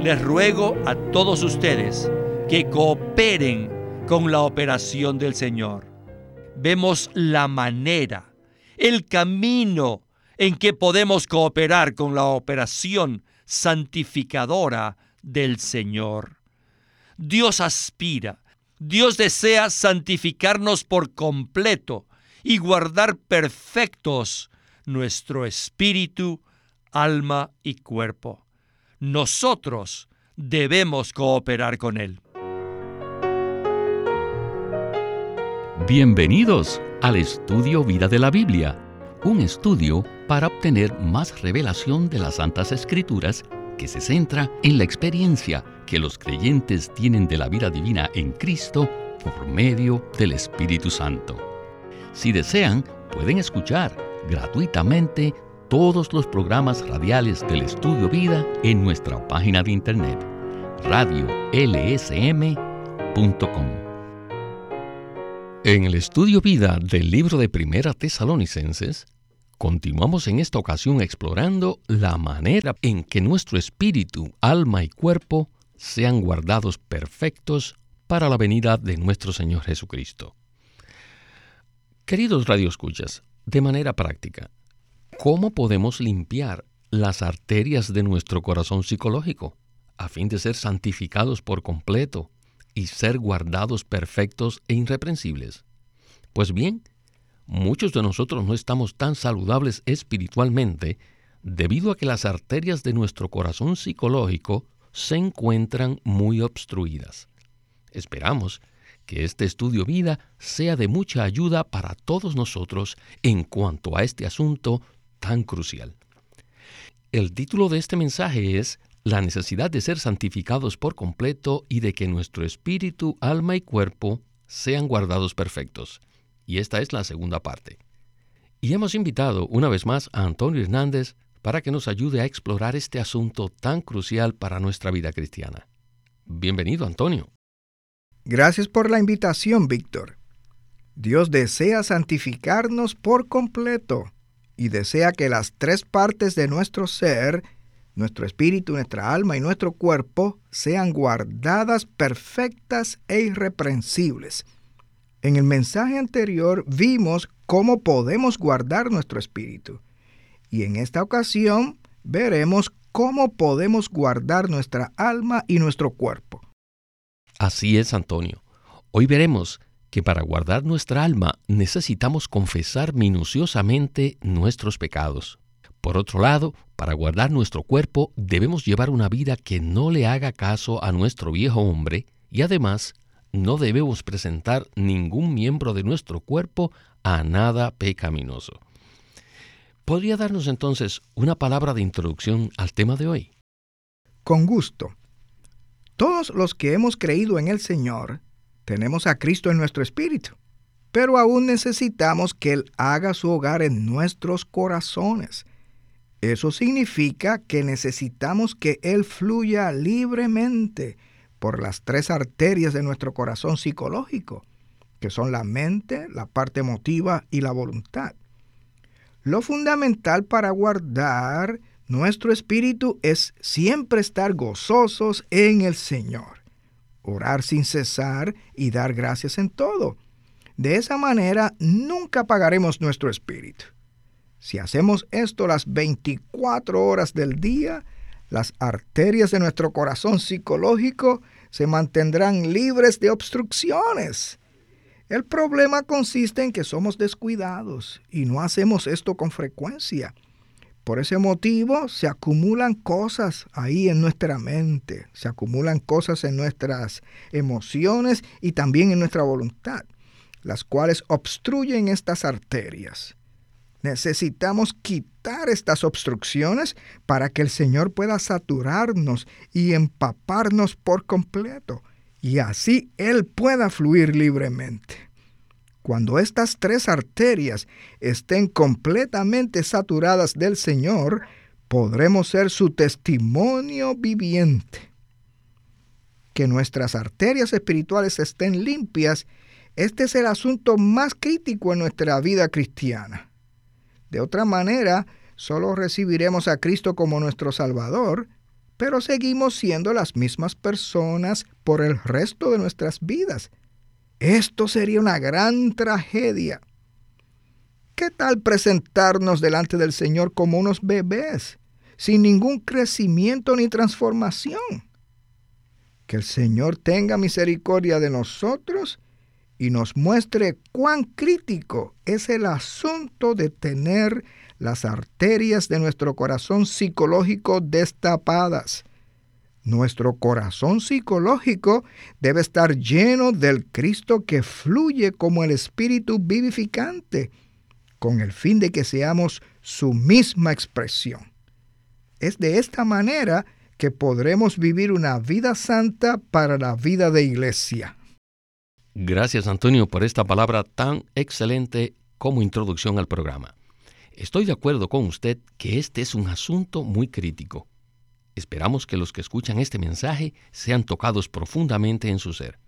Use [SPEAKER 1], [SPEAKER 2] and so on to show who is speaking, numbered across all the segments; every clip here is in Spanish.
[SPEAKER 1] les ruego a todos ustedes que cooperen con la operación del Señor. Vemos la manera, el camino en que podemos cooperar con la operación santificadora del Señor. Dios aspira, Dios desea santificarnos por completo y guardar perfectos nuestro espíritu, alma y cuerpo. Nosotros debemos cooperar con Él.
[SPEAKER 2] Bienvenidos al estudio Vida de la Biblia, un estudio para obtener más revelación de las Santas Escrituras que se centra en la experiencia que los creyentes tienen de la vida divina en Cristo por medio del Espíritu Santo. Si desean, pueden escuchar gratuitamente todos los programas radiales del Estudio Vida en nuestra página de internet radiolsm.com. En el Estudio Vida del libro de Primera Tesalonicenses, continuamos en esta ocasión explorando la manera en que nuestro espíritu, alma y cuerpo sean guardados perfectos para la venida de nuestro Señor Jesucristo. Queridos radioescuchas, de manera práctica, ¿Cómo podemos limpiar las arterias de nuestro corazón psicológico a fin de ser santificados por completo y ser guardados perfectos e irreprensibles? Pues bien, muchos de nosotros no estamos tan saludables espiritualmente debido a que las arterias de nuestro corazón psicológico se encuentran muy obstruidas. Esperamos que este estudio vida sea de mucha ayuda para todos nosotros en cuanto a este asunto tan crucial. El título de este mensaje es La necesidad de ser santificados por completo y de que nuestro espíritu, alma y cuerpo sean guardados perfectos. Y esta es la segunda parte. Y hemos invitado una vez más a Antonio Hernández para que nos ayude a explorar este asunto tan crucial para nuestra vida cristiana. Bienvenido, Antonio.
[SPEAKER 3] Gracias por la invitación, Víctor. Dios desea santificarnos por completo y desea que las tres partes de nuestro ser, nuestro espíritu, nuestra alma y nuestro cuerpo, sean guardadas perfectas e irreprensibles. En el mensaje anterior vimos cómo podemos guardar nuestro espíritu. Y en esta ocasión veremos cómo podemos guardar nuestra alma y nuestro cuerpo.
[SPEAKER 2] Así es, Antonio. Hoy veremos que para guardar nuestra alma necesitamos confesar minuciosamente nuestros pecados. Por otro lado, para guardar nuestro cuerpo debemos llevar una vida que no le haga caso a nuestro viejo hombre y además no debemos presentar ningún miembro de nuestro cuerpo a nada pecaminoso. ¿Podría darnos entonces una palabra de introducción al tema de hoy?
[SPEAKER 3] Con gusto. Todos los que hemos creído en el Señor tenemos a Cristo en nuestro espíritu, pero aún necesitamos que Él haga su hogar en nuestros corazones. Eso significa que necesitamos que Él fluya libremente por las tres arterias de nuestro corazón psicológico, que son la mente, la parte emotiva y la voluntad. Lo fundamental para guardar nuestro espíritu es siempre estar gozosos en el Señor orar sin cesar y dar gracias en todo. De esa manera nunca apagaremos nuestro espíritu. Si hacemos esto las 24 horas del día, las arterias de nuestro corazón psicológico se mantendrán libres de obstrucciones. El problema consiste en que somos descuidados y no hacemos esto con frecuencia. Por ese motivo se acumulan cosas ahí en nuestra mente, se acumulan cosas en nuestras emociones y también en nuestra voluntad, las cuales obstruyen estas arterias. Necesitamos quitar estas obstrucciones para que el Señor pueda saturarnos y empaparnos por completo, y así Él pueda fluir libremente. Cuando estas tres arterias estén completamente saturadas del Señor, podremos ser su testimonio viviente. Que nuestras arterias espirituales estén limpias, este es el asunto más crítico en nuestra vida cristiana. De otra manera, solo recibiremos a Cristo como nuestro Salvador, pero seguimos siendo las mismas personas por el resto de nuestras vidas. Esto sería una gran tragedia. ¿Qué tal presentarnos delante del Señor como unos bebés, sin ningún crecimiento ni transformación? Que el Señor tenga misericordia de nosotros y nos muestre cuán crítico es el asunto de tener las arterias de nuestro corazón psicológico destapadas. Nuestro corazón psicológico debe estar lleno del Cristo que fluye como el Espíritu vivificante, con el fin de que seamos su misma expresión. Es de esta manera que podremos vivir una vida santa para la vida de iglesia.
[SPEAKER 2] Gracias Antonio por esta palabra tan excelente como introducción al programa. Estoy de acuerdo con usted que este es un asunto muy crítico. Esperamos que los que escuchan este mensaje sean tocados profundamente en su ser.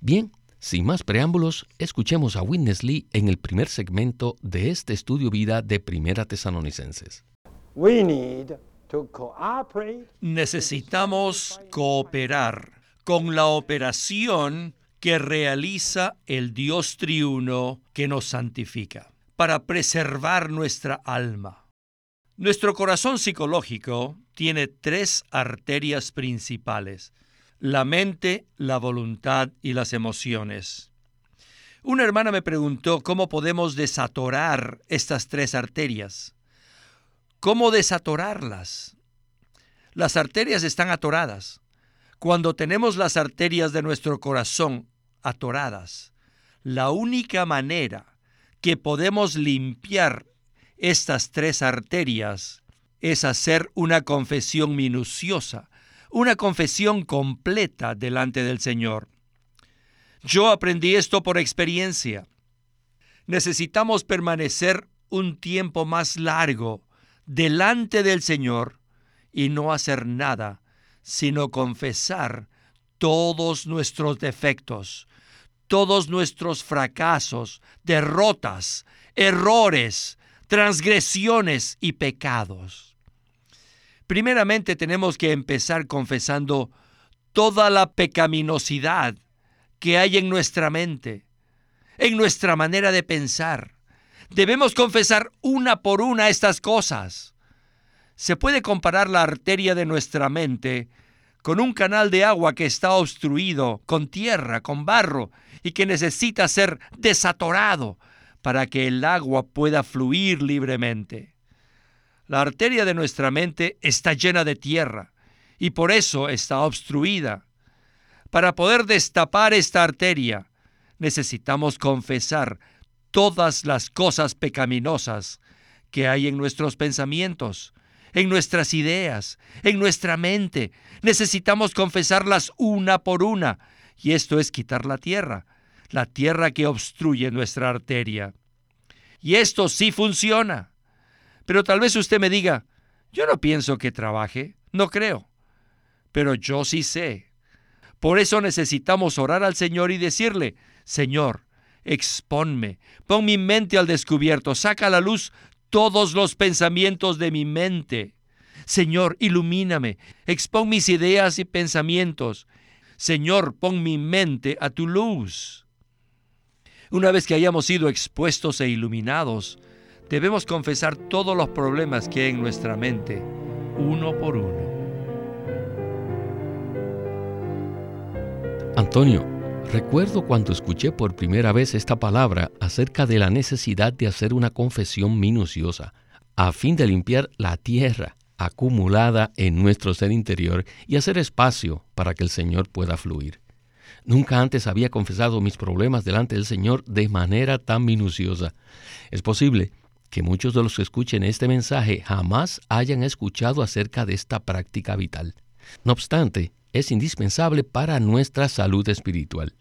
[SPEAKER 2] Bien, sin más preámbulos, escuchemos a Witness Lee en el primer segmento de este estudio vida de Primera Tesalonicenses.
[SPEAKER 1] Necesitamos cooperar con la operación que realiza el Dios triuno que nos santifica para preservar nuestra alma. Nuestro corazón psicológico tiene tres arterias principales, la mente, la voluntad y las emociones. Una hermana me preguntó cómo podemos desatorar estas tres arterias. ¿Cómo desatorarlas? Las arterias están atoradas. Cuando tenemos las arterias de nuestro corazón atoradas, la única manera que podemos limpiar estas tres arterias es hacer una confesión minuciosa, una confesión completa delante del Señor. Yo aprendí esto por experiencia. Necesitamos permanecer un tiempo más largo delante del Señor y no hacer nada, sino confesar todos nuestros defectos, todos nuestros fracasos, derrotas, errores, transgresiones y pecados. Primeramente tenemos que empezar confesando toda la pecaminosidad que hay en nuestra mente, en nuestra manera de pensar. Debemos confesar una por una estas cosas. Se puede comparar la arteria de nuestra mente con un canal de agua que está obstruido con tierra, con barro, y que necesita ser desatorado para que el agua pueda fluir libremente. La arteria de nuestra mente está llena de tierra y por eso está obstruida. Para poder destapar esta arteria, necesitamos confesar todas las cosas pecaminosas que hay en nuestros pensamientos, en nuestras ideas, en nuestra mente. Necesitamos confesarlas una por una, y esto es quitar la tierra, la tierra que obstruye nuestra arteria. Y esto sí funciona. Pero tal vez usted me diga, yo no pienso que trabaje, no creo. Pero yo sí sé. Por eso necesitamos orar al Señor y decirle, Señor, exponme, pon mi mente al descubierto, saca a la luz todos los pensamientos de mi mente. Señor, ilumíname, expón mis ideas y pensamientos. Señor, pon mi mente a tu luz. Una vez que hayamos sido expuestos e iluminados, debemos confesar todos los problemas que hay en nuestra mente, uno por uno.
[SPEAKER 2] Antonio, Recuerdo cuando escuché por primera vez esta palabra acerca de la necesidad de hacer una confesión minuciosa, a fin de limpiar la tierra acumulada en nuestro ser interior y hacer espacio para que el Señor pueda fluir. Nunca antes había confesado mis problemas delante del Señor de manera tan minuciosa. Es posible que muchos de los que escuchen este mensaje jamás hayan escuchado acerca de esta práctica vital. No obstante, es indispensable para nuestra salud espiritual.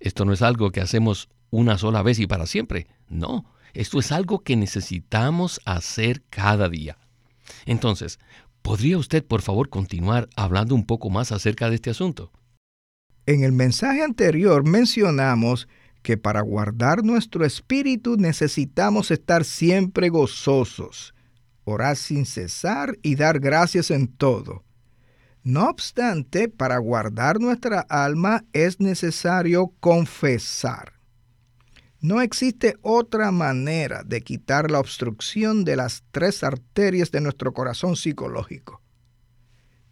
[SPEAKER 2] Esto no es algo que hacemos una sola vez y para siempre. No, esto es algo que necesitamos hacer cada día. Entonces, ¿podría usted por favor continuar hablando un poco más acerca de este asunto?
[SPEAKER 3] En el mensaje anterior mencionamos que para guardar nuestro espíritu necesitamos estar siempre gozosos, orar sin cesar y dar gracias en todo. No obstante, para guardar nuestra alma es necesario confesar. No existe otra manera de quitar la obstrucción de las tres arterias de nuestro corazón psicológico.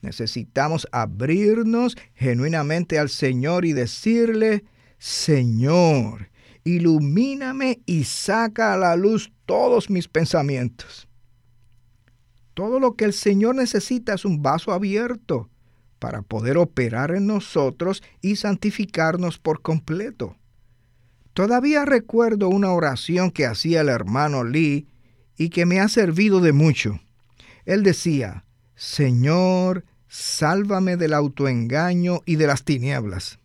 [SPEAKER 3] Necesitamos abrirnos genuinamente al Señor y decirle, Señor, ilumíname y saca a la luz todos mis pensamientos. Todo lo que el Señor necesita es un vaso abierto para poder operar en nosotros y santificarnos por completo. Todavía recuerdo una oración que hacía el hermano Lee y que me ha servido de mucho. Él decía, Señor, sálvame del autoengaño y de las tinieblas.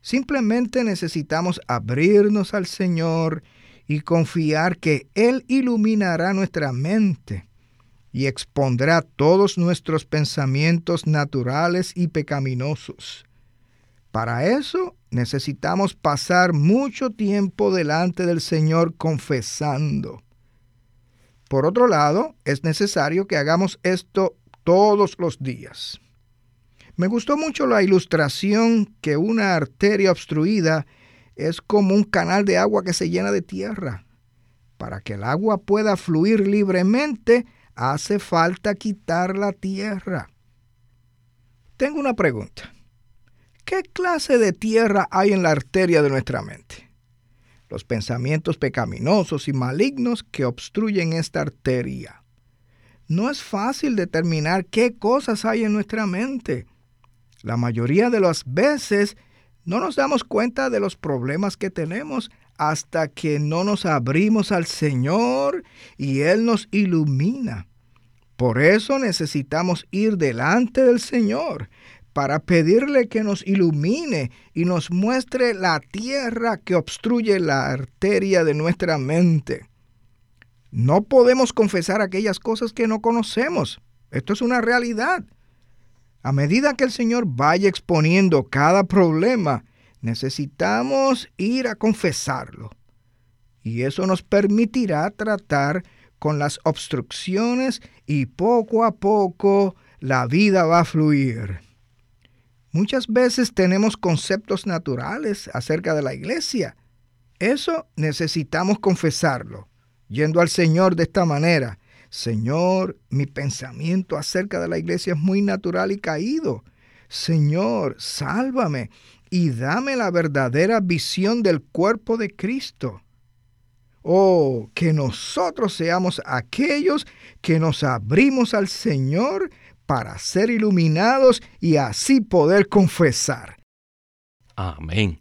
[SPEAKER 3] Simplemente necesitamos abrirnos al Señor y confiar que Él iluminará nuestra mente y expondrá todos nuestros pensamientos naturales y pecaminosos. Para eso necesitamos pasar mucho tiempo delante del Señor confesando. Por otro lado, es necesario que hagamos esto todos los días. Me gustó mucho la ilustración que una arteria obstruida es como un canal de agua que se llena de tierra. Para que el agua pueda fluir libremente, hace falta quitar la tierra. Tengo una pregunta. ¿Qué clase de tierra hay en la arteria de nuestra mente? Los pensamientos pecaminosos y malignos que obstruyen esta arteria. No es fácil determinar qué cosas hay en nuestra mente. La mayoría de las veces no nos damos cuenta de los problemas que tenemos hasta que no nos abrimos al Señor y Él nos ilumina. Por eso necesitamos ir delante del Señor para pedirle que nos ilumine y nos muestre la tierra que obstruye la arteria de nuestra mente. No podemos confesar aquellas cosas que no conocemos. Esto es una realidad. A medida que el Señor vaya exponiendo cada problema, necesitamos ir a confesarlo. Y eso nos permitirá tratar con las obstrucciones y poco a poco la vida va a fluir. Muchas veces tenemos conceptos naturales acerca de la iglesia. Eso necesitamos confesarlo, yendo al Señor de esta manera. Señor, mi pensamiento acerca de la iglesia es muy natural y caído. Señor, sálvame y dame la verdadera visión del cuerpo de Cristo. Oh, que nosotros seamos aquellos que nos abrimos al Señor para ser iluminados y así poder confesar.
[SPEAKER 2] Amén.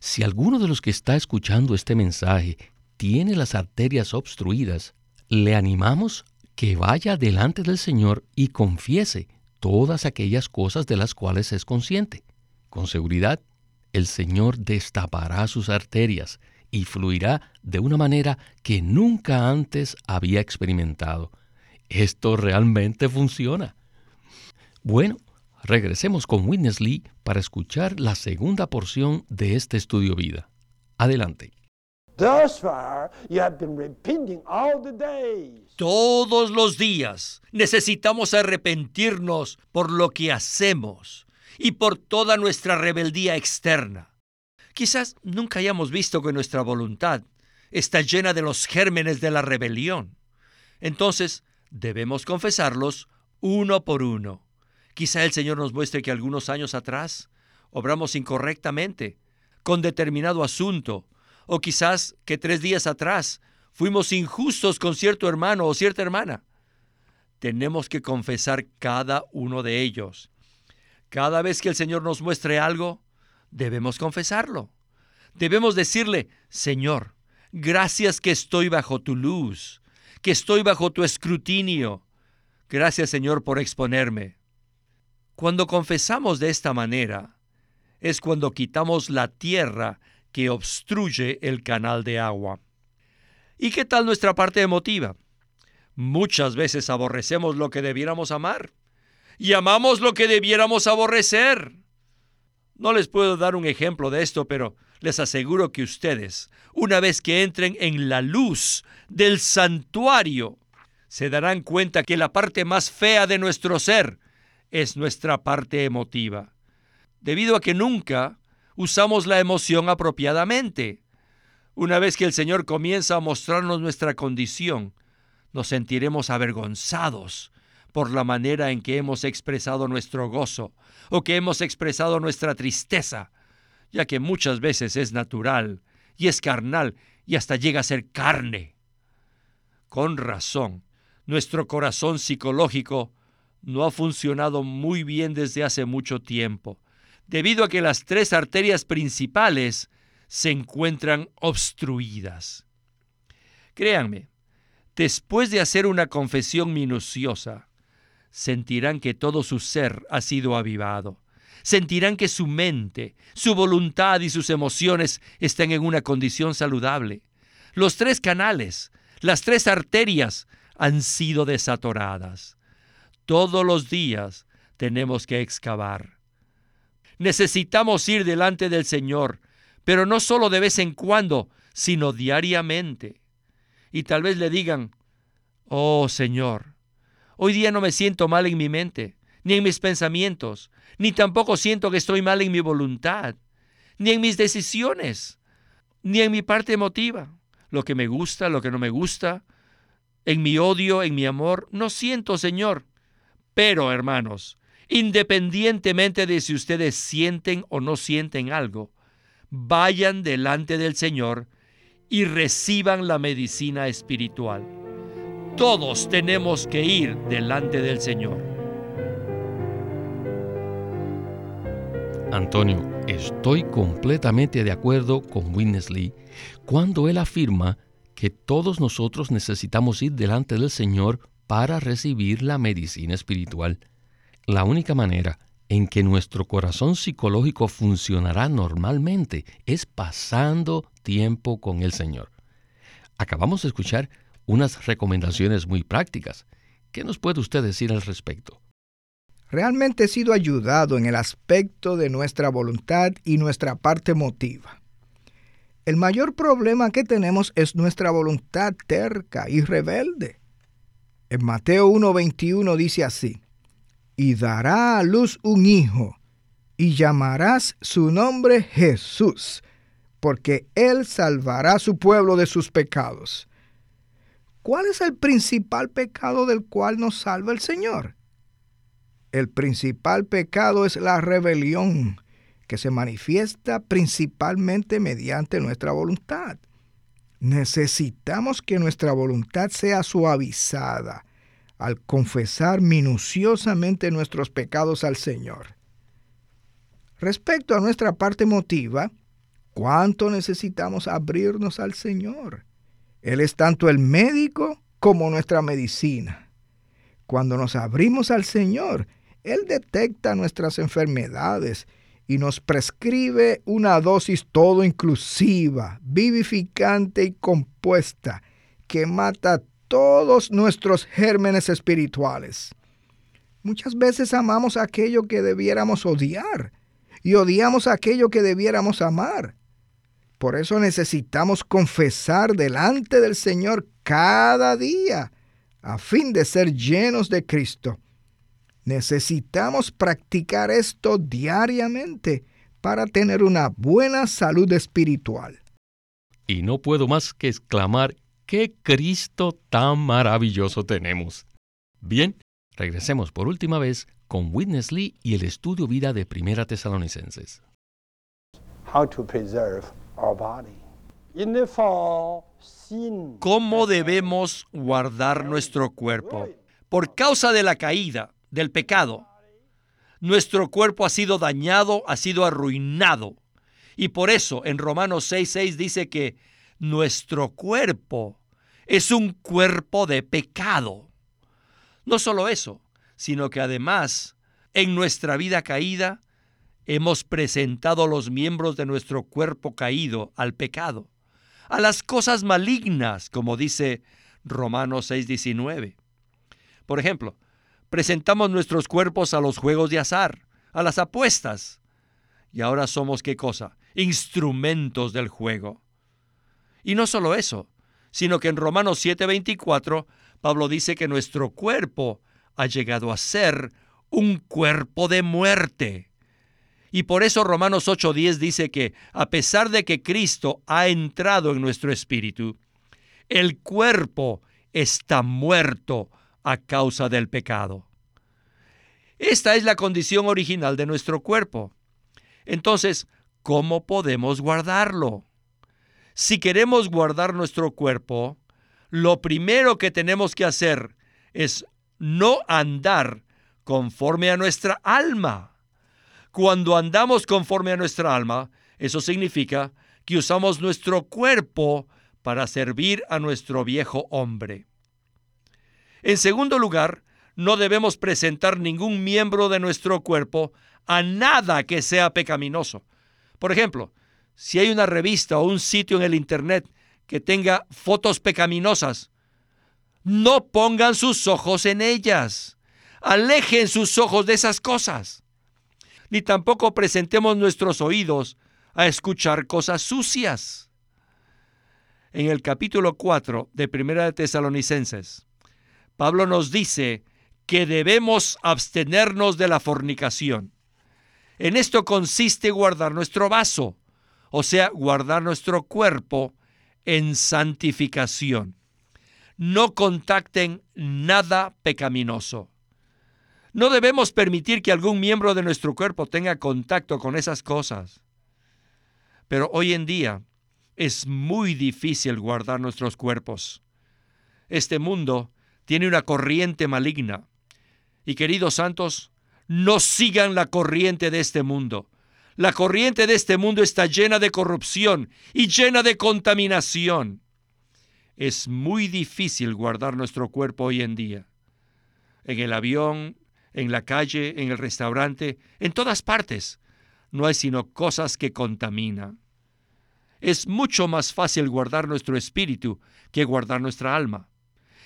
[SPEAKER 2] Si alguno de los que está escuchando este mensaje tiene las arterias obstruidas, le animamos que vaya delante del Señor y confiese todas aquellas cosas de las cuales es consciente. Con seguridad, el Señor destapará sus arterias y fluirá de una manera que nunca antes había experimentado. Esto realmente funciona. Bueno, regresemos con Witness Lee para escuchar la segunda porción de este estudio vida. Adelante.
[SPEAKER 1] Todos los días necesitamos arrepentirnos por lo que hacemos y por toda nuestra rebeldía externa. Quizás nunca hayamos visto que nuestra voluntad está llena de los gérmenes de la rebelión. Entonces, debemos confesarlos uno por uno. Quizá el Señor nos muestre que algunos años atrás obramos incorrectamente con determinado asunto, o quizás que tres días atrás fuimos injustos con cierto hermano o cierta hermana. Tenemos que confesar cada uno de ellos. Cada vez que el Señor nos muestre algo, debemos confesarlo. Debemos decirle, Señor, gracias que estoy bajo tu luz, que estoy bajo tu escrutinio. Gracias, Señor, por exponerme. Cuando confesamos de esta manera, es cuando quitamos la tierra que obstruye el canal de agua. ¿Y qué tal nuestra parte emotiva? Muchas veces aborrecemos lo que debiéramos amar y amamos lo que debiéramos aborrecer. No les puedo dar un ejemplo de esto, pero les aseguro que ustedes, una vez que entren en la luz del santuario, se darán cuenta que la parte más fea de nuestro ser es nuestra parte emotiva, debido a que nunca usamos la emoción apropiadamente. Una vez que el Señor comienza a mostrarnos nuestra condición, nos sentiremos avergonzados por la manera en que hemos expresado nuestro gozo o que hemos expresado nuestra tristeza, ya que muchas veces es natural y es carnal y hasta llega a ser carne. Con razón, nuestro corazón psicológico no ha funcionado muy bien desde hace mucho tiempo, debido a que las tres arterias principales se encuentran obstruidas. Créanme, después de hacer una confesión minuciosa, sentirán que todo su ser ha sido avivado. Sentirán que su mente, su voluntad y sus emociones están en una condición saludable. Los tres canales, las tres arterias han sido desatoradas. Todos los días tenemos que excavar. Necesitamos ir delante del Señor, pero no solo de vez en cuando, sino diariamente. Y tal vez le digan, oh Señor, hoy día no me siento mal en mi mente, ni en mis pensamientos, ni tampoco siento que estoy mal en mi voluntad, ni en mis decisiones, ni en mi parte emotiva, lo que me gusta, lo que no me gusta, en mi odio, en mi amor, no siento, Señor. Pero, hermanos, independientemente de si ustedes sienten o no sienten algo, vayan delante del Señor y reciban la medicina espiritual. Todos tenemos que ir delante del Señor.
[SPEAKER 2] Antonio, estoy completamente de acuerdo con Witness Lee cuando él afirma que todos nosotros necesitamos ir delante del Señor para recibir la medicina espiritual. La única manera en que nuestro corazón psicológico funcionará normalmente es pasando tiempo con el Señor. Acabamos de escuchar unas recomendaciones muy prácticas. ¿Qué nos puede usted decir al respecto?
[SPEAKER 3] Realmente he sido ayudado en el aspecto de nuestra voluntad y nuestra parte emotiva. El mayor problema que tenemos es nuestra voluntad terca y rebelde. En Mateo 1:21 dice así, y dará a luz un hijo, y llamarás su nombre Jesús, porque él salvará a su pueblo de sus pecados. ¿Cuál es el principal pecado del cual nos salva el Señor? El principal pecado es la rebelión que se manifiesta principalmente mediante nuestra voluntad. Necesitamos que nuestra voluntad sea suavizada al confesar minuciosamente nuestros pecados al Señor. Respecto a nuestra parte emotiva, ¿cuánto necesitamos abrirnos al Señor? Él es tanto el médico como nuestra medicina. Cuando nos abrimos al Señor, Él detecta nuestras enfermedades y nos prescribe una dosis todo inclusiva, vivificante y compuesta que mata todos nuestros gérmenes espirituales. Muchas veces amamos aquello que debiéramos odiar y odiamos aquello que debiéramos amar. Por eso necesitamos confesar delante del Señor cada día a fin de ser llenos de Cristo Necesitamos practicar esto diariamente para tener una buena salud espiritual.
[SPEAKER 2] Y no puedo más que exclamar, ¡qué Cristo tan maravilloso tenemos! Bien, regresemos por última vez con Witness Lee y el estudio vida de Primera Tesalonicenses.
[SPEAKER 1] ¿Cómo debemos guardar nuestro cuerpo? Por causa de la caída, del pecado, nuestro cuerpo ha sido dañado, ha sido arruinado. Y por eso en Romanos 6:6 dice que nuestro cuerpo es un cuerpo de pecado. No solo eso, sino que además en nuestra vida caída hemos presentado los miembros de nuestro cuerpo caído al pecado, a las cosas malignas, como dice Romanos 6:19. Por ejemplo, presentamos nuestros cuerpos a los juegos de azar, a las apuestas. Y ahora somos qué cosa? Instrumentos del juego. Y no solo eso, sino que en Romanos 7:24 Pablo dice que nuestro cuerpo ha llegado a ser un cuerpo de muerte. Y por eso Romanos 8:10 dice que a pesar de que Cristo ha entrado en nuestro espíritu, el cuerpo está muerto a causa del pecado. Esta es la condición original de nuestro cuerpo. Entonces, ¿cómo podemos guardarlo? Si queremos guardar nuestro cuerpo, lo primero que tenemos que hacer es no andar conforme a nuestra alma. Cuando andamos conforme a nuestra alma, eso significa que usamos nuestro cuerpo para servir a nuestro viejo hombre. En segundo lugar, no debemos presentar ningún miembro de nuestro cuerpo a nada que sea pecaminoso. Por ejemplo, si hay una revista o un sitio en el Internet que tenga fotos pecaminosas, no pongan sus ojos en ellas. Alejen sus ojos de esas cosas. Ni tampoco presentemos nuestros oídos a escuchar cosas sucias. En el capítulo 4 de Primera de Tesalonicenses, Pablo nos dice que debemos abstenernos de la fornicación. En esto consiste guardar nuestro vaso, o sea, guardar nuestro cuerpo en santificación. No contacten nada pecaminoso. No debemos permitir que algún miembro de nuestro cuerpo tenga contacto con esas cosas. Pero hoy en día es muy difícil guardar nuestros cuerpos. Este mundo tiene una corriente maligna. Y queridos santos, no sigan la corriente de este mundo. La corriente de este mundo está llena de corrupción y llena de contaminación. Es muy difícil guardar nuestro cuerpo hoy en día. En el avión, en la calle, en el restaurante, en todas partes, no hay sino cosas que contaminan. Es mucho más fácil guardar nuestro espíritu que guardar nuestra alma.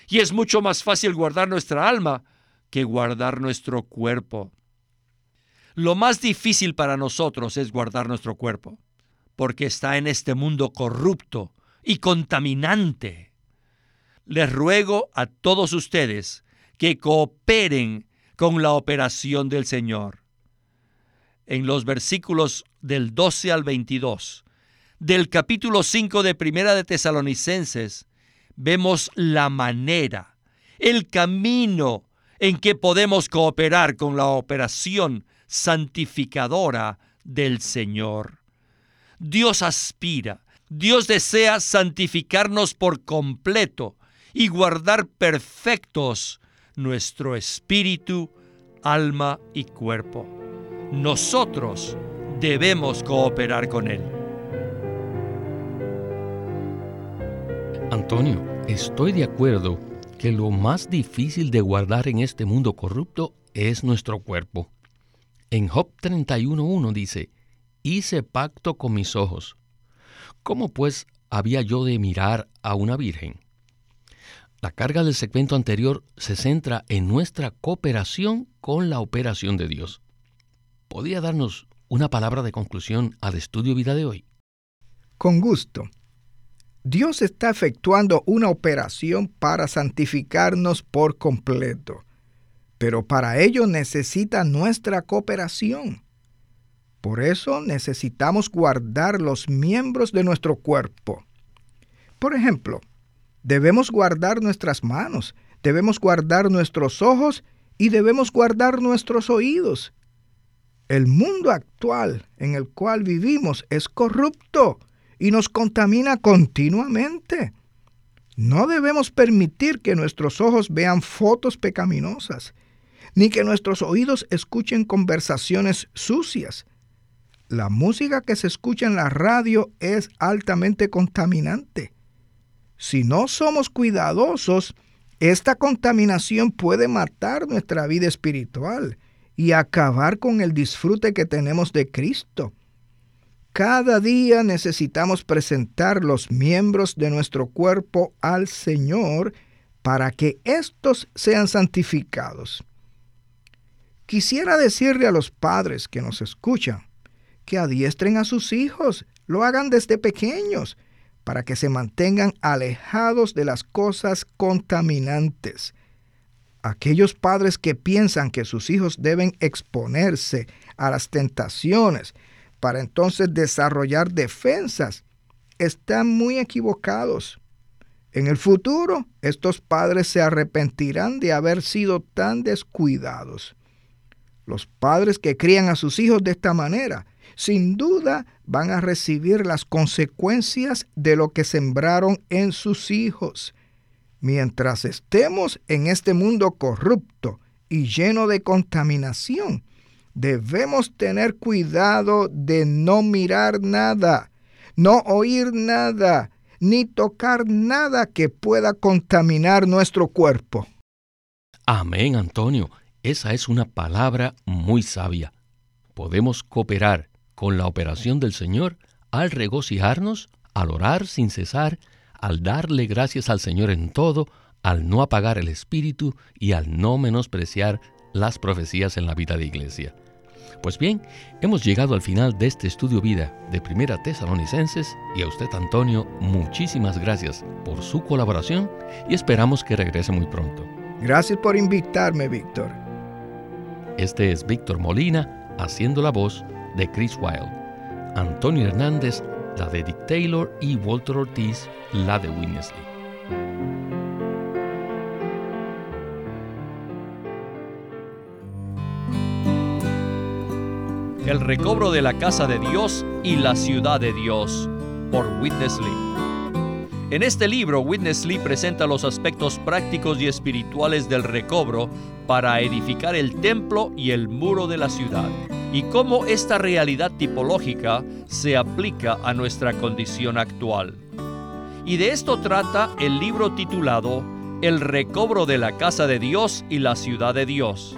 [SPEAKER 1] Y es mucho más fácil guardar nuestra alma que guardar nuestro cuerpo. Lo más difícil para nosotros es guardar nuestro cuerpo, porque está en este mundo corrupto y contaminante. Les ruego a todos ustedes que cooperen con la operación del Señor. En los versículos del 12 al 22 del capítulo 5 de Primera de Tesalonicenses, vemos la manera, el camino en que podemos cooperar con la operación santificadora del Señor. Dios aspira, Dios desea santificarnos por completo y guardar perfectos nuestro espíritu, alma y cuerpo. Nosotros debemos cooperar con Él.
[SPEAKER 2] Antonio, estoy de acuerdo que lo más difícil de guardar en este mundo corrupto es nuestro cuerpo. En Job 31.1 dice, hice pacto con mis ojos. ¿Cómo pues había yo de mirar a una virgen? La carga del segmento anterior se centra en nuestra cooperación con la operación de Dios. ¿Podría darnos una palabra de conclusión al estudio vida de hoy?
[SPEAKER 3] Con gusto. Dios está efectuando una operación para santificarnos por completo, pero para ello necesita nuestra cooperación. Por eso necesitamos guardar los miembros de nuestro cuerpo. Por ejemplo, debemos guardar nuestras manos, debemos guardar nuestros ojos y debemos guardar nuestros oídos. El mundo actual en el cual vivimos es corrupto y nos contamina continuamente. No debemos permitir que nuestros ojos vean fotos pecaminosas, ni que nuestros oídos escuchen conversaciones sucias. La música que se escucha en la radio es altamente contaminante. Si no somos cuidadosos, esta contaminación puede matar nuestra vida espiritual y acabar con el disfrute que tenemos de Cristo. Cada día necesitamos presentar los miembros de nuestro cuerpo al Señor para que éstos sean santificados. Quisiera decirle a los padres que nos escuchan que adiestren a sus hijos, lo hagan desde pequeños, para que se mantengan alejados de las cosas contaminantes. Aquellos padres que piensan que sus hijos deben exponerse a las tentaciones para entonces desarrollar defensas están muy equivocados. En el futuro, estos padres se arrepentirán de haber sido tan descuidados. Los padres que crían a sus hijos de esta manera, sin duda van a recibir las consecuencias de lo que sembraron en sus hijos. Mientras estemos en este mundo corrupto y lleno de contaminación, debemos tener cuidado de no mirar nada, no oír nada, ni tocar nada que pueda contaminar nuestro cuerpo.
[SPEAKER 2] Amén, Antonio. Esa es una palabra muy sabia. Podemos cooperar con la operación del Señor al regocijarnos, al orar sin cesar, al darle gracias al Señor en todo, al no apagar el espíritu y al no menospreciar las profecías en la vida de iglesia. Pues bien, hemos llegado al final de este estudio vida de Primera Tesalonicenses y a usted Antonio, muchísimas gracias por su colaboración y esperamos que regrese muy pronto.
[SPEAKER 3] Gracias por invitarme, Víctor.
[SPEAKER 2] Este es Víctor Molina haciendo la voz de Chris Wilde, Antonio Hernández la de Dick Taylor y Walter Ortiz la de Winnesley.
[SPEAKER 1] El recobro de la casa de Dios y la ciudad de Dios por Witness En este libro, Witness Lee presenta los aspectos prácticos y espirituales del recobro para edificar el templo y el muro de la ciudad y cómo esta realidad tipológica se aplica a nuestra condición actual. Y de esto trata el libro titulado El recobro de la casa de Dios y la ciudad de Dios.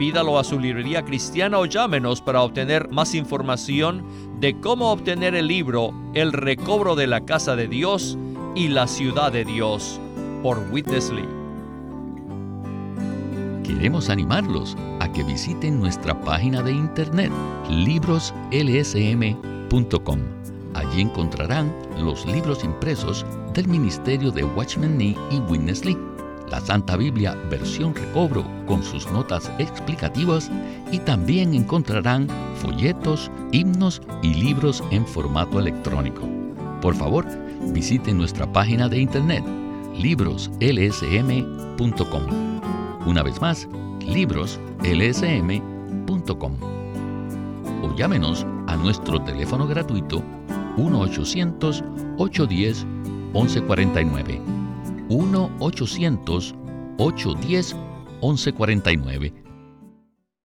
[SPEAKER 1] Pídalo a su librería cristiana o llámenos para obtener más información de cómo obtener el libro El recobro de la casa de Dios y la ciudad de Dios por Witness Lee.
[SPEAKER 2] Queremos animarlos a que visiten nuestra página de internet libroslsm.com. Allí encontrarán los libros impresos del Ministerio de Watchman Nee y Witness Lee, la Santa Biblia versión recobro con sus notas explicativas y también encontrarán folletos, himnos y libros en formato electrónico. Por favor, visiten nuestra página de internet libroslsm.com. Una vez más, libroslsm.com. O llámenos a nuestro teléfono gratuito 1-800-810-1149. 1-800-810-1149